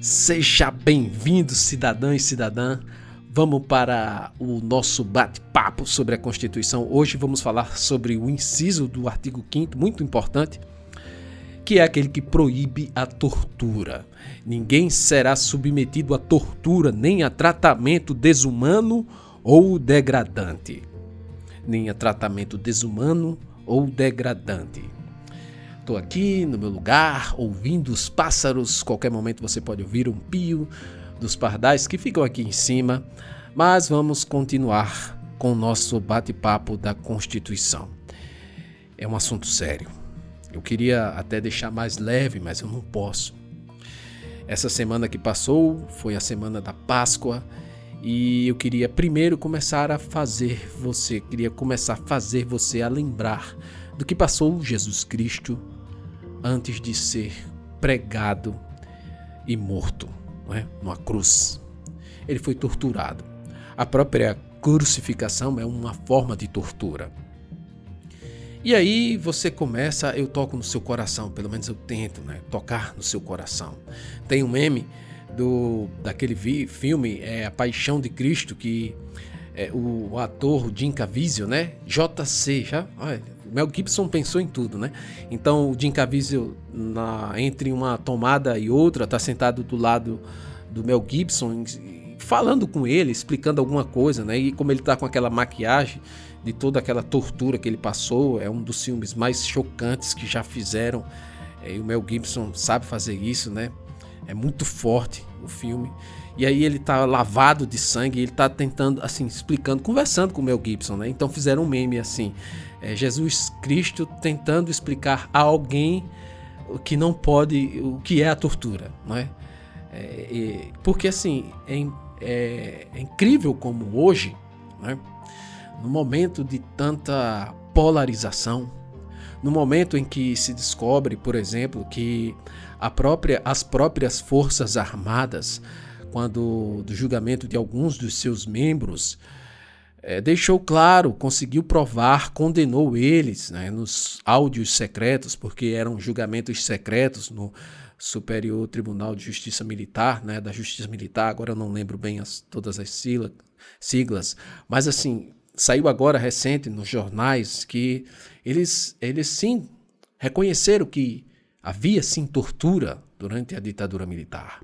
Seja bem-vindo, cidadão e cidadã. Vamos para o nosso bate-papo sobre a Constituição. Hoje vamos falar sobre o inciso do artigo 5 muito importante, que é aquele que proíbe a tortura. Ninguém será submetido a tortura nem a tratamento desumano ou degradante. Nem a tratamento desumano ou degradante. Estou aqui no meu lugar, ouvindo os pássaros. Qualquer momento você pode ouvir um pio dos pardais que ficam aqui em cima. Mas vamos continuar com o nosso bate-papo da Constituição. É um assunto sério. Eu queria até deixar mais leve, mas eu não posso. Essa semana que passou foi a semana da Páscoa e eu queria primeiro começar a fazer você, queria começar a fazer você a lembrar do que passou Jesus Cristo antes de ser pregado e morto não é? numa cruz. Ele foi torturado. A própria crucificação é uma forma de tortura. E aí você começa, eu toco no seu coração, pelo menos eu tento, né? Tocar no seu coração. Tem um meme do daquele vi, filme é A Paixão de Cristo que é, o, o, ator Jim Caviezel, né? JC, já, olha, Mel Gibson pensou em tudo, né? Então o Jim Caviezel na, entre uma tomada e outra tá sentado do lado do Mel Gibson falando com ele, explicando alguma coisa, né? E como ele tá com aquela maquiagem de toda aquela tortura que ele passou, é um dos filmes mais chocantes que já fizeram. É, e o Mel Gibson sabe fazer isso, né? É muito forte o filme. E aí ele tá lavado de sangue, ele tá tentando, assim, explicando, conversando com o Mel Gibson, né? Então fizeram um meme assim, é Jesus Cristo tentando explicar a alguém o que não pode, o que é a tortura, não é? é porque assim, é, é, é, incrível como hoje, né? no momento de tanta polarização, no momento em que se descobre, por exemplo, que própria, as próprias forças armadas quando do julgamento de alguns dos seus membros, é, deixou claro, conseguiu provar, condenou eles né, nos áudios secretos, porque eram julgamentos secretos no Superior Tribunal de Justiça Militar, né, da Justiça Militar, agora eu não lembro bem as, todas as siglas, mas assim, saiu agora recente nos jornais que eles, eles sim reconheceram que havia sim tortura durante a ditadura militar.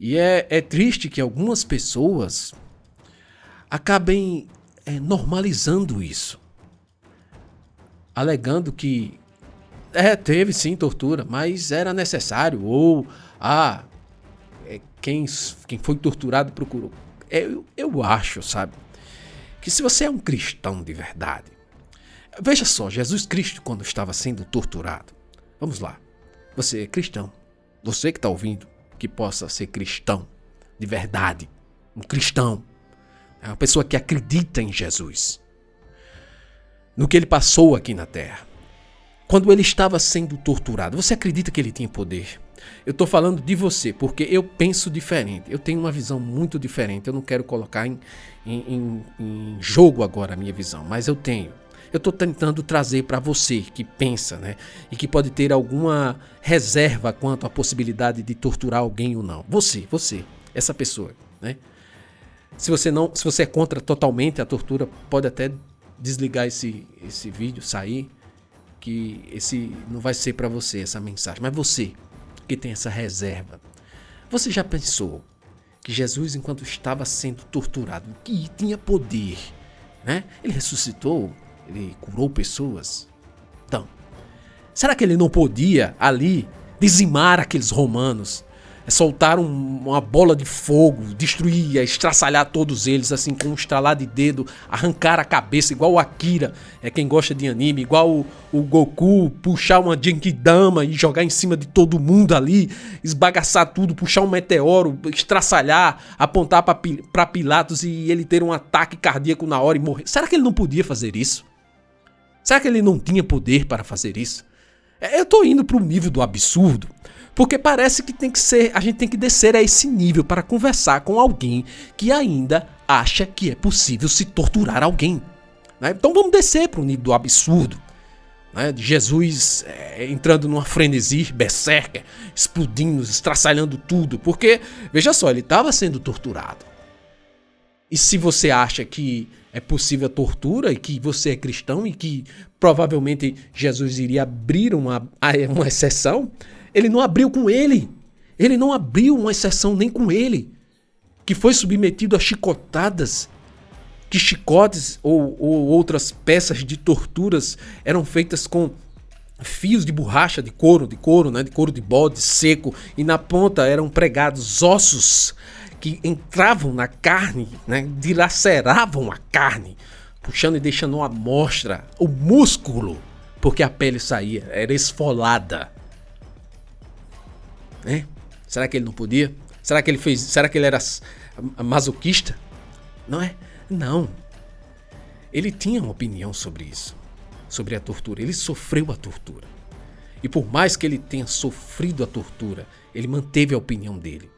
E é, é triste que algumas pessoas acabem é, normalizando isso, alegando que é, teve sim tortura, mas era necessário, ou ah, é, quem, quem foi torturado procurou. É, eu, eu acho, sabe, que se você é um cristão de verdade, veja só, Jesus Cristo, quando estava sendo torturado, vamos lá, você é cristão, você que está ouvindo, que possa ser cristão de verdade, um cristão, é uma pessoa que acredita em Jesus, no que ele passou aqui na terra. Quando ele estava sendo torturado, você acredita que ele tinha poder? Eu estou falando de você, porque eu penso diferente. Eu tenho uma visão muito diferente. Eu não quero colocar em, em, em jogo agora a minha visão, mas eu tenho eu estou tentando trazer para você que pensa, né, e que pode ter alguma reserva quanto à possibilidade de torturar alguém ou não. Você, você, essa pessoa, né? Se você não, se você é contra totalmente a tortura, pode até desligar esse esse vídeo, sair, que esse não vai ser para você essa mensagem, mas você que tem essa reserva. Você já pensou que Jesus, enquanto estava sendo torturado, que tinha poder, né? Ele ressuscitou, ele curou pessoas. Então, será que ele não podia ali dizimar aqueles romanos? É soltar um, uma bola de fogo, destruir, estraçalhar todos eles, assim, com um estralar de dedo, arrancar a cabeça, igual o Akira, é quem gosta de anime, igual o, o Goku, puxar uma Genkidama e jogar em cima de todo mundo ali, esbagaçar tudo, puxar um meteoro, estraçalhar, apontar para Pilatos e ele ter um ataque cardíaco na hora e morrer. Será que ele não podia fazer isso? Será que ele não tinha poder para fazer isso? É, eu tô indo para o nível do absurdo, porque parece que tem que ser, a gente tem que descer a esse nível para conversar com alguém que ainda acha que é possível se torturar alguém. Né? Então vamos descer para o nível do absurdo. né, de Jesus é, entrando numa frenesi, berserker, explodindo, estraçalhando tudo, porque, veja só, ele estava sendo torturado. E se você acha que é possível a tortura e que você é cristão e que provavelmente Jesus iria abrir uma, uma exceção, ele não abriu com ele. Ele não abriu uma exceção nem com ele, que foi submetido a chicotadas, que chicotes ou, ou outras peças de torturas eram feitas com fios de borracha, de couro, de couro, né, de couro de bode seco, e na ponta eram pregados ossos que entravam na carne, né, dilaceravam a carne, puxando e deixando uma mostra, o músculo, porque a pele saía, era esfolada. Né? Será que ele não podia? Será que ele fez? Será que ele era masoquista? Não é? Não. Ele tinha uma opinião sobre isso, sobre a tortura. Ele sofreu a tortura. E por mais que ele tenha sofrido a tortura, ele manteve a opinião dele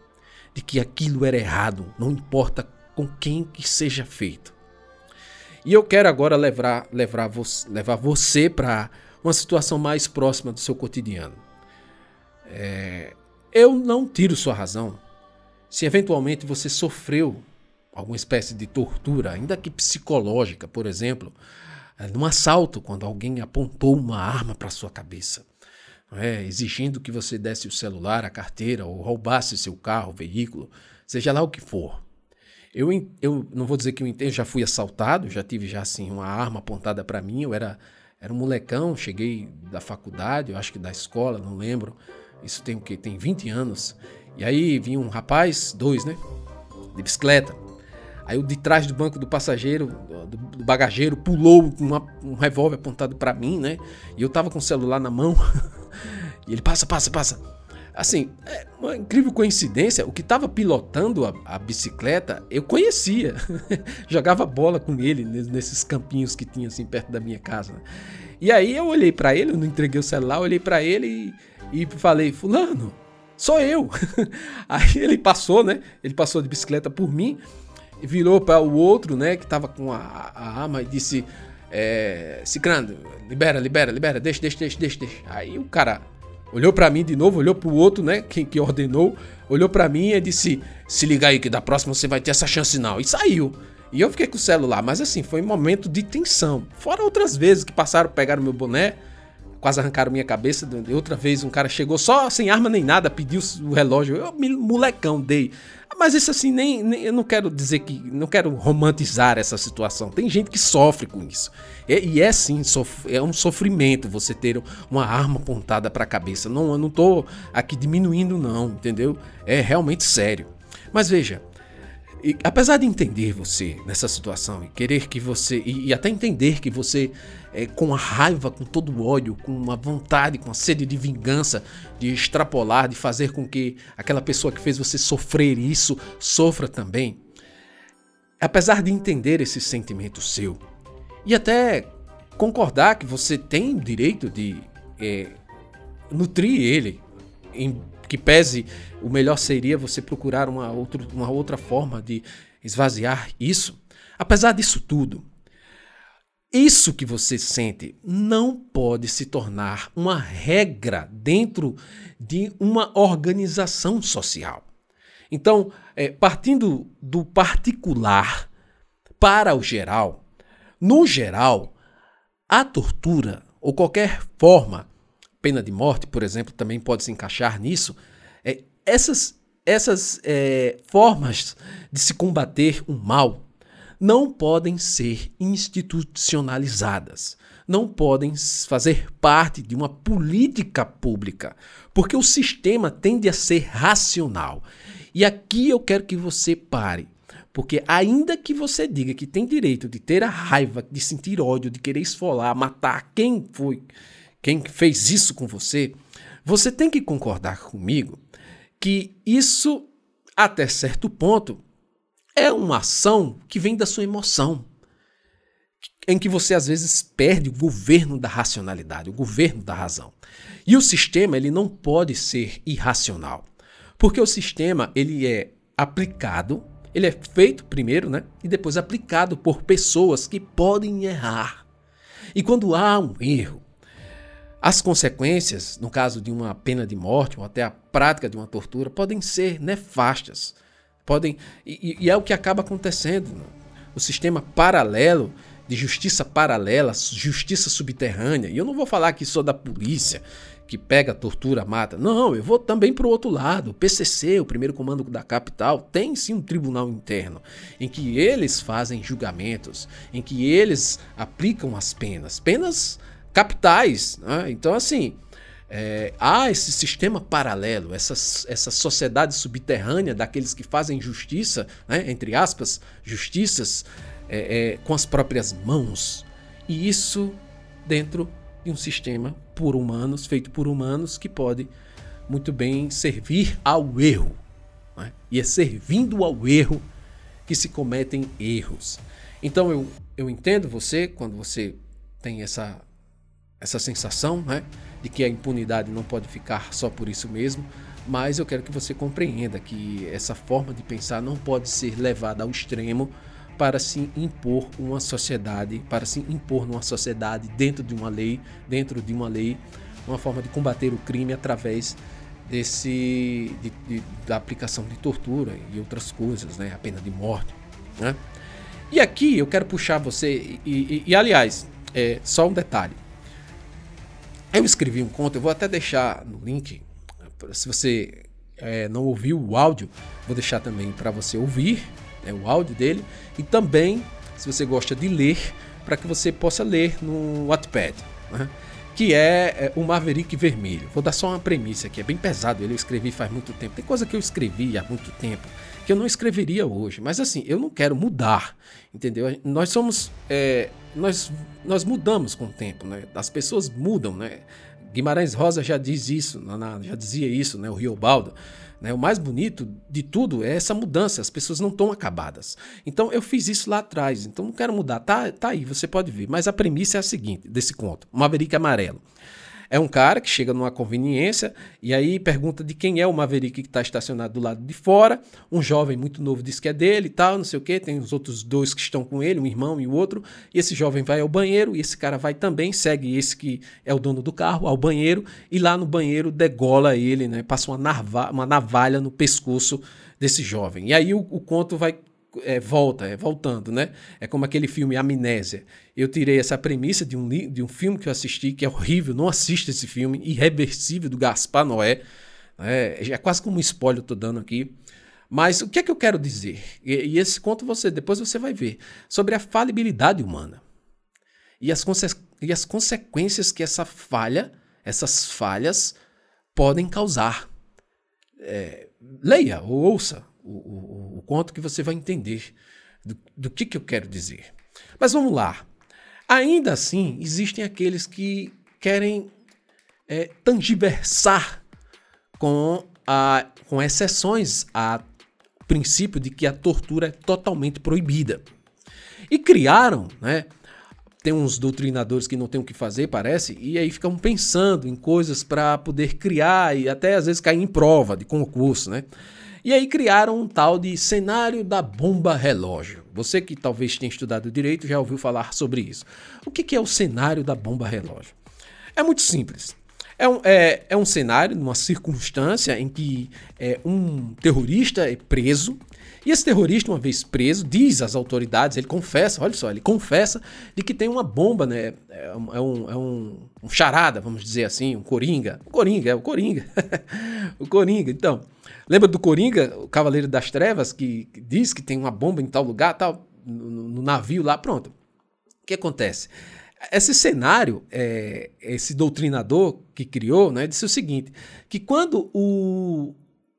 de que aquilo era errado, não importa com quem que seja feito. E eu quero agora levar, levar, levar você para uma situação mais próxima do seu cotidiano. É, eu não tiro sua razão. Se eventualmente você sofreu alguma espécie de tortura, ainda que psicológica, por exemplo, é, num assalto, quando alguém apontou uma arma para sua cabeça é, exigindo que você desse o celular, a carteira, ou roubasse seu carro, veículo, seja lá o que for. Eu, eu não vou dizer que eu entendo, já fui assaltado, já tive já assim uma arma apontada para mim, eu era, era um molecão, cheguei da faculdade, eu acho que da escola, não lembro. Isso tem o que? Tem 20 anos. E aí vinha um rapaz, dois, né? De bicicleta. Aí o de trás do banco do passageiro, do, do bagageiro, pulou uma, um revólver apontado para mim, né? E eu tava com o celular na mão. E ele passa, passa, passa. Assim, é uma incrível coincidência, o que estava pilotando a, a, bicicleta, eu conhecia. Jogava bola com ele nesses campinhos que tinha assim perto da minha casa. E aí eu olhei para ele, eu não entreguei o celular, olhei para ele e, e falei: "Fulano, sou eu". aí ele passou, né? Ele passou de bicicleta por mim, virou para o outro, né, que tava com a, a arma e disse: é, Cicrando, libera, libera, libera, deixa, deixa, deixa, deixa, deixa. Aí o cara olhou para mim de novo, olhou pro outro, né, que, que ordenou, olhou para mim e disse: Se liga aí que da próxima você vai ter essa chance não. E saiu. E eu fiquei com o celular, mas assim, foi um momento de tensão. Fora outras vezes que passaram, pegaram meu boné, quase arrancaram minha cabeça. Outra vez um cara chegou só sem arma nem nada, pediu o relógio. Eu, molecão, dei. Mas isso assim, nem, nem, eu não quero dizer que. Não quero romantizar essa situação. Tem gente que sofre com isso. E, é sim, é um sofrimento você ter uma arma apontada para a cabeça. Não, eu não tô aqui diminuindo, não, entendeu? É realmente sério. Mas veja, e, apesar de entender você nessa situação e querer que você. E, e até entender que você, é, com a raiva, com todo o ódio, com uma vontade, com a sede de vingança, de extrapolar, de fazer com que aquela pessoa que fez você sofrer isso sofra também. Apesar de entender esse sentimento seu e até concordar que você tem o direito de é, nutrir ele em que pese o melhor seria você procurar uma, outro, uma outra forma de esvaziar isso. Apesar disso tudo, isso que você sente não pode se tornar uma regra dentro de uma organização social. Então, é, partindo do particular para o geral, no geral, a tortura ou qualquer forma pena de morte, por exemplo, também pode se encaixar nisso. É, essas essas é, formas de se combater o mal não podem ser institucionalizadas, não podem fazer parte de uma política pública, porque o sistema tende a ser racional. E aqui eu quero que você pare. Porque ainda que você diga que tem direito de ter a raiva, de sentir ódio, de querer esfolar, matar quem foi quem fez isso com você, você tem que concordar comigo que isso, até certo ponto, é uma ação que vem da sua emoção. Em que você às vezes perde o governo da racionalidade, o governo da razão. E o sistema ele não pode ser irracional, porque o sistema ele é aplicado, ele é feito primeiro, né, e depois aplicado por pessoas que podem errar. E quando há um erro, as consequências, no caso de uma pena de morte ou até a prática de uma tortura, podem ser nefastas. Podem, e, e é o que acaba acontecendo. Né? O sistema paralelo de justiça paralela, justiça subterrânea. E eu não vou falar aqui só da polícia que pega, tortura, mata. Não, eu vou também para o outro lado. O PCC, o primeiro comando da capital, tem sim um tribunal interno em que eles fazem julgamentos, em que eles aplicam as penas, penas capitais. Né? Então, assim, é, há esse sistema paralelo, essa, essa sociedade subterrânea daqueles que fazem justiça, né? entre aspas, justiças é, é, com as próprias mãos. E isso dentro de um sistema por humanos, feito por humanos, que pode muito bem servir ao erro. Né? E é servindo ao erro que se cometem erros. Então eu, eu entendo você quando você tem essa, essa sensação né, de que a impunidade não pode ficar só por isso mesmo, mas eu quero que você compreenda que essa forma de pensar não pode ser levada ao extremo para se impor uma sociedade, para se impor numa sociedade dentro de uma lei, dentro de uma lei, uma forma de combater o crime através desse de, de, da aplicação de tortura e outras coisas, né, a pena de morte, né? E aqui eu quero puxar você e, e, e aliás, é, só um detalhe. Eu escrevi um conto, eu vou até deixar no link, se você é, não ouviu o áudio, vou deixar também para você ouvir né, o áudio dele, e também, se você gosta de ler, para que você possa ler no Wattpad, né, que é, é, o Maverick Vermelho. Vou dar só uma premissa aqui, é bem pesado, ele eu escrevi faz muito tempo. Tem coisa que eu escrevi há muito tempo que eu não escreveria hoje, mas assim, eu não quero mudar, entendeu? Nós somos, é, nós, nós mudamos com o tempo, né? As pessoas mudam, né? Guimarães Rosa já diz isso, já dizia isso, né? O Riobaldo. Né? O mais bonito de tudo é essa mudança, as pessoas não estão acabadas. Então eu fiz isso lá atrás, então não quero mudar. Tá, tá aí, você pode ver. Mas a premissa é a seguinte desse conto: Maverick Amarelo. É um cara que chega numa conveniência e aí pergunta de quem é o Maverick que está estacionado do lado de fora. Um jovem muito novo diz que é dele e tal, não sei o que. Tem os outros dois que estão com ele, um irmão e o outro. E esse jovem vai ao banheiro e esse cara vai também, segue esse que é o dono do carro ao banheiro e lá no banheiro degola ele, né? Passa uma, narva, uma navalha no pescoço desse jovem. E aí o, o conto vai é, volta, é voltando, né? É como aquele filme Amnésia. Eu tirei essa premissa de um, de um filme que eu assisti, que é horrível, não assista esse filme, Irreversível, do Gaspar Noé. É, é quase como um spoiler eu tô dando aqui. Mas o que é que eu quero dizer? E, e esse conto você, depois você vai ver, sobre a falibilidade humana. E as, e as consequências que essa falha, essas falhas, podem causar. É, leia ou ouça, o, o, conto que você vai entender do, do que, que eu quero dizer. Mas vamos lá. Ainda assim, existem aqueles que querem é, tangiversar com, a, com exceções ao princípio de que a tortura é totalmente proibida. E criaram, né? Tem uns doutrinadores que não têm o que fazer, parece, e aí ficam pensando em coisas para poder criar e até às vezes cair em prova de concurso, né? E aí criaram um tal de cenário da bomba relógio. Você que talvez tenha estudado direito já ouviu falar sobre isso. O que é o cenário da bomba relógio? É muito simples. É um, é, é um cenário, uma circunstância em que é, um terrorista é preso e esse terrorista, uma vez preso, diz às autoridades, ele confessa, olha só, ele confessa de que tem uma bomba, né? É um, é um, é um, charada, vamos dizer assim, um coringa. O coringa, é o coringa. o coringa, então. Lembra do coringa, o Cavaleiro das Trevas, que, que diz que tem uma bomba em tal lugar, tal, no, no navio lá, pronto. O que acontece? Esse cenário, é, esse doutrinador que criou, né, disse o seguinte: que quando o,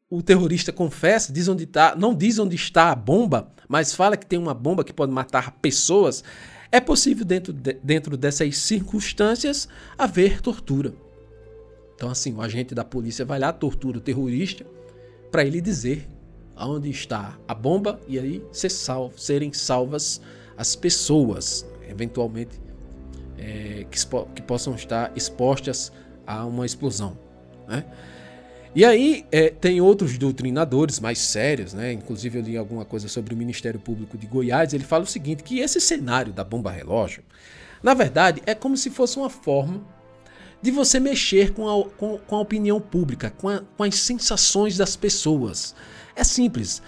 o terrorista confessa, diz onde tá, não diz onde está a bomba, mas fala que tem uma bomba que pode matar pessoas, é possível, dentro, de, dentro dessas circunstâncias, haver tortura. Então, assim, o agente da polícia vai lá, tortura o terrorista, para ele dizer aonde está a bomba e aí ser salvo, serem salvas as pessoas, eventualmente, é, que, que possam estar expostas a uma explosão. Né? E aí é, tem outros doutrinadores mais sérios, né? Inclusive eu li alguma coisa sobre o Ministério Público de Goiás. Ele fala o seguinte: que esse cenário da bomba relógio, na verdade, é como se fosse uma forma de você mexer com a, com, com a opinião pública, com, a, com, as sensações das pessoas. É simples.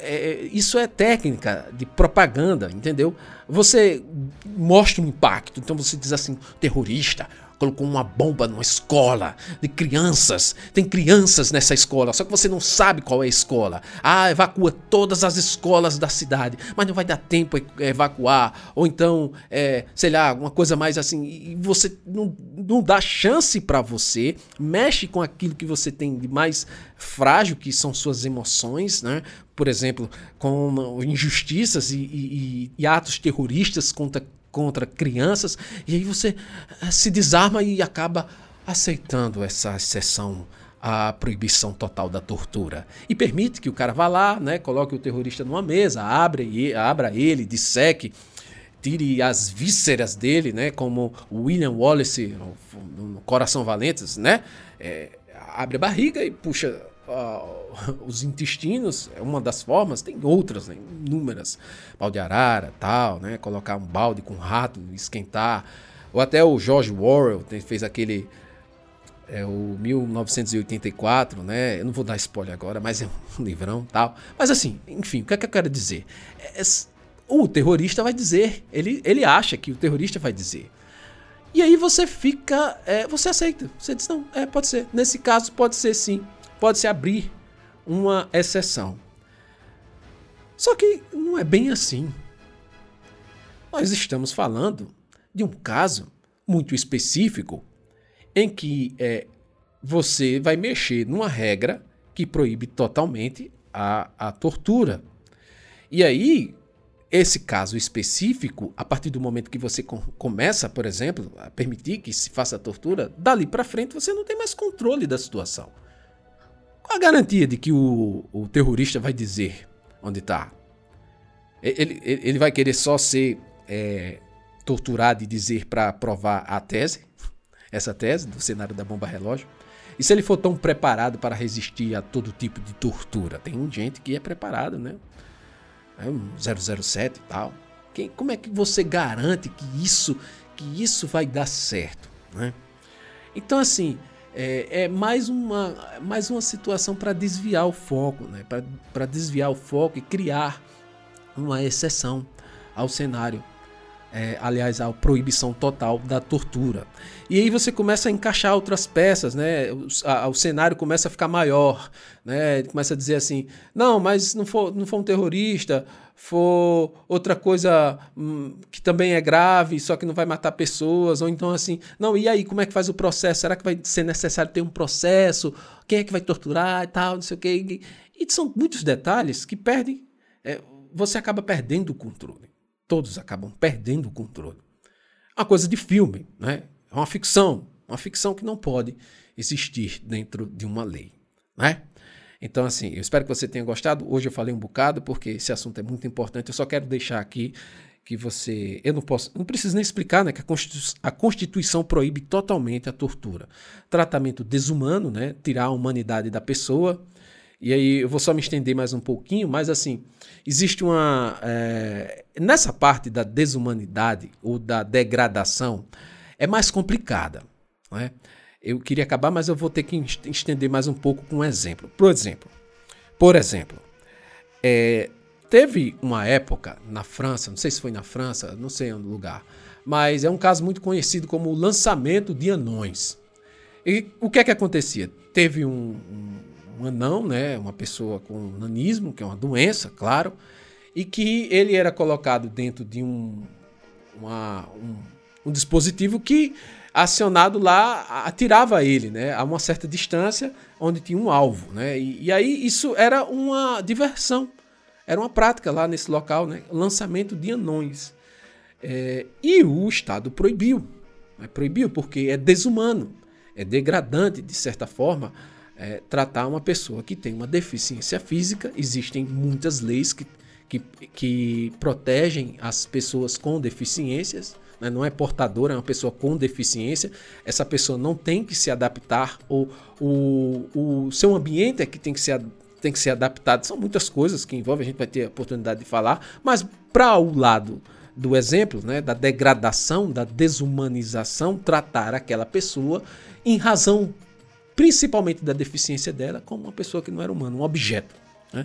É, isso é técnica de propaganda, entendeu? Você mostra um impacto, então você diz assim: terrorista, colocou uma bomba numa escola de crianças. Tem crianças nessa escola, só que você não sabe qual é a escola. Ah, evacua todas as escolas da cidade, mas não vai dar tempo evacuar. Ou então, é, sei lá, uma coisa mais assim. E você não, não dá chance para você, mexe com aquilo que você tem de mais frágil, que são suas emoções, né? Por exemplo, com injustiças e, e, e atos terroristas contra contra crianças, e aí você eh, se desarma e acaba aceitando essa exceção à proibição total da tortura. E permite que o cara vá lá, né, coloque o terrorista numa mesa, abre, abra ele, disseque, tire as vísceras dele, né, como William Wallace no, no Coração Valentes, né, é, abre a barriga e puxa uh, os intestinos é uma das formas, tem outras, né, inúmeras. Pau de arara, tal, né? Colocar um balde com rato, esquentar. Ou até o George Orwell fez aquele é o 1984, né? Eu não vou dar spoiler agora, mas é um livrão tal. Mas assim, enfim, o que é que eu quero dizer? É, o terrorista vai dizer, ele, ele acha que o terrorista vai dizer. E aí você fica, é, você aceita, você diz não, é, pode ser. Nesse caso pode ser sim pode-se abrir uma exceção. Só que não é bem assim. Nós estamos falando de um caso muito específico em que é, você vai mexer numa regra que proíbe totalmente a, a tortura. E aí, esse caso específico, a partir do momento que você com, começa, por exemplo, a permitir que se faça a tortura, dali para frente você não tem mais controle da situação. Qual a garantia de que o, o terrorista vai dizer onde está? Ele, ele, vai querer só ser é, torturado e dizer para provar a tese, essa tese do cenário da bomba relógio? E se ele for tão preparado para resistir a todo tipo de tortura? Tem gente que é preparado, né? É um 007 e tal. Quem, como é que você garante que isso, que isso vai dar certo? Né? Então, assim, é, é mais, uma, mais uma situação para desviar o foco, né? para desviar o foco e criar uma exceção ao cenário. É, aliás, a proibição total da tortura. E aí você começa a encaixar outras peças, né? O, a, o cenário começa a ficar maior, né? Ele começa a dizer assim: não, mas não for, não for um terrorista, for outra coisa hum, que também é grave, só que não vai matar pessoas, ou então assim, não, e aí, como é que faz o processo? Será que vai ser necessário ter um processo? Quem é que vai torturar e tal, não sei o quê. E, e são muitos detalhes que perdem, é, você acaba perdendo o controle. Todos acabam perdendo o controle. Uma coisa de filme, né? É uma ficção, uma ficção que não pode existir dentro de uma lei, né? Então, assim, eu espero que você tenha gostado. Hoje eu falei um bocado porque esse assunto é muito importante. Eu só quero deixar aqui que você. Eu não posso. Não preciso nem explicar, né? Que a Constituição, a Constituição proíbe totalmente a tortura. Tratamento desumano, né? Tirar a humanidade da pessoa. E aí eu vou só me estender mais um pouquinho, mas assim, existe uma. É, nessa parte da desumanidade ou da degradação, é mais complicada. Não é? Eu queria acabar, mas eu vou ter que estender mais um pouco com um exemplo. Por exemplo, por exemplo, é, teve uma época na França, não sei se foi na França, não sei onde lugar, mas é um caso muito conhecido como o lançamento de anões. E o que é que acontecia? Teve um, um anão, né, uma pessoa com nanismo, que é uma doença, claro, e que ele era colocado dentro de um, uma, um, um dispositivo que acionado lá atirava ele, né, a uma certa distância onde tinha um alvo, né? E, e, aí isso era uma diversão, era uma prática lá nesse local, né? Lançamento de anões. É, e o Estado proibiu, né? proibiu porque é desumano, é degradante de certa forma é, tratar uma pessoa que tem uma deficiência física. Existem muitas leis que, que, que protegem as pessoas com deficiências né, não é portadora, é uma pessoa com deficiência, essa pessoa não tem que se adaptar, ou o, o seu ambiente é que tem que ser tem que ser adaptado. São muitas coisas que envolvem, a gente vai ter a oportunidade de falar, mas para o lado do exemplo, né, da degradação, da desumanização, tratar aquela pessoa em razão principalmente da deficiência dela como uma pessoa que não era humana, um objeto. Né?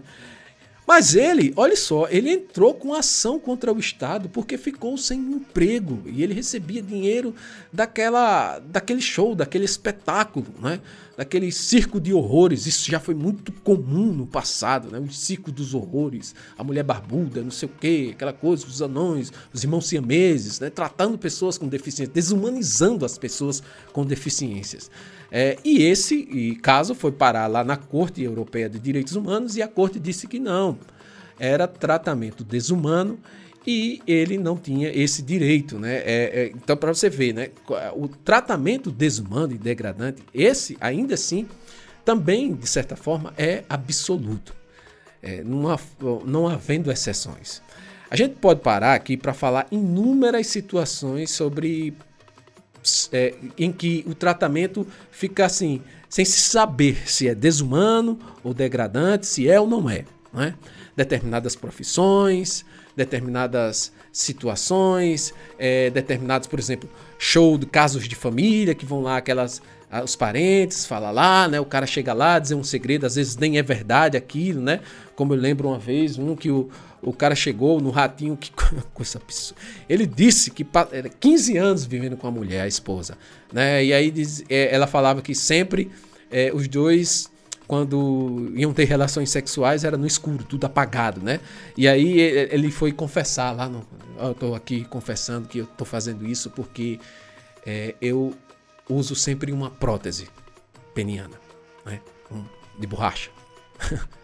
Mas ele, olha só, ele entrou com ação contra o Estado porque ficou sem emprego e ele recebia dinheiro daquela, daquele show, daquele espetáculo, né? Daquele circo de horrores. Isso já foi muito comum no passado, né? o circo dos horrores, a mulher barbuda, não sei o quê, aquela coisa, os anões, os irmãos siameses, né? tratando pessoas com deficiências, desumanizando as pessoas com deficiências. É, e esse e caso foi parar lá na Corte Europeia de Direitos Humanos e a Corte disse que não, era tratamento desumano e ele não tinha esse direito, né? É, é, então, para você ver, né? O tratamento desumano e degradante, esse, ainda assim, também, de certa forma, é absoluto, é, não, não havendo exceções. A gente pode parar aqui para falar inúmeras situações sobre é, em que o tratamento fica assim, sem se saber se é desumano ou degradante, se é ou não é. Não é? Determinadas profissões, determinadas situações, é, determinados, por exemplo, show de casos de família que vão lá aquelas os parentes, fala lá, né? O cara chega lá, dizer um segredo, às vezes nem é verdade aquilo, né? Como eu lembro uma vez, um que o, o cara chegou no ratinho, que coisa absurda. Ele disse que 15 anos vivendo com a mulher, a esposa, né? E aí diz, é, ela falava que sempre é, os dois quando iam ter relações sexuais era no escuro, tudo apagado, né? E aí ele foi confessar lá no, eu tô aqui confessando que eu tô fazendo isso porque é, eu uso sempre uma prótese peniana, né? Um, de borracha.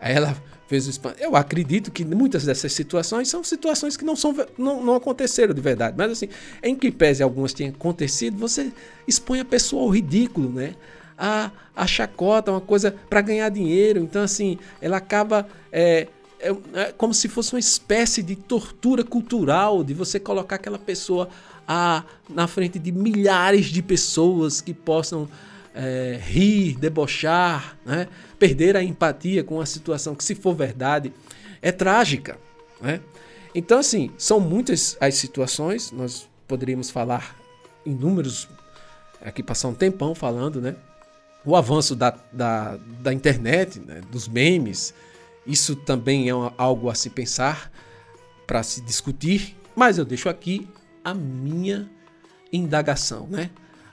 Aí ela fez o espanto. Eu acredito que muitas dessas situações são situações que não, são, não, não aconteceram de verdade. Mas assim, em que pese algumas tenham acontecido, você expõe a pessoa ao ridículo, né? A, a chacota, uma coisa para ganhar dinheiro. Então, assim, ela acaba. É, é, é, como se fosse uma espécie de tortura cultural de você colocar aquela pessoa a, na frente de milhares de pessoas que possam é, rir, debochar, né? perder a empatia com a situação que, se for verdade, é trágica. Né? Então, assim, são muitas as situações, nós poderíamos falar em números, aqui passar um tempão falando, né? O avanço da, da, da internet, né? dos memes, isso também é algo a se pensar, para se discutir, mas eu deixo aqui a minha indagação, né?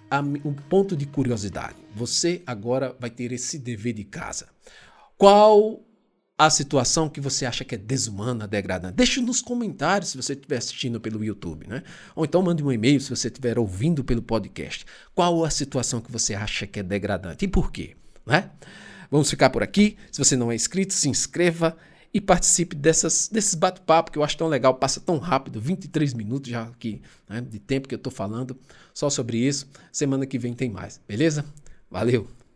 A, um ponto de curiosidade. Você agora vai ter esse dever de casa. Qual a situação que você acha que é desumana, degradante? Deixe nos comentários se você estiver assistindo pelo YouTube, né? Ou então mande um e-mail se você estiver ouvindo pelo podcast. Qual a situação que você acha que é degradante e por quê? Né? Vamos ficar por aqui. Se você não é inscrito, se inscreva e participe dessas, desses bate-papo que eu acho tão legal, passa tão rápido, 23 minutos já aqui né, de tempo que eu estou falando só sobre isso. Semana que vem tem mais, beleza? Valeu!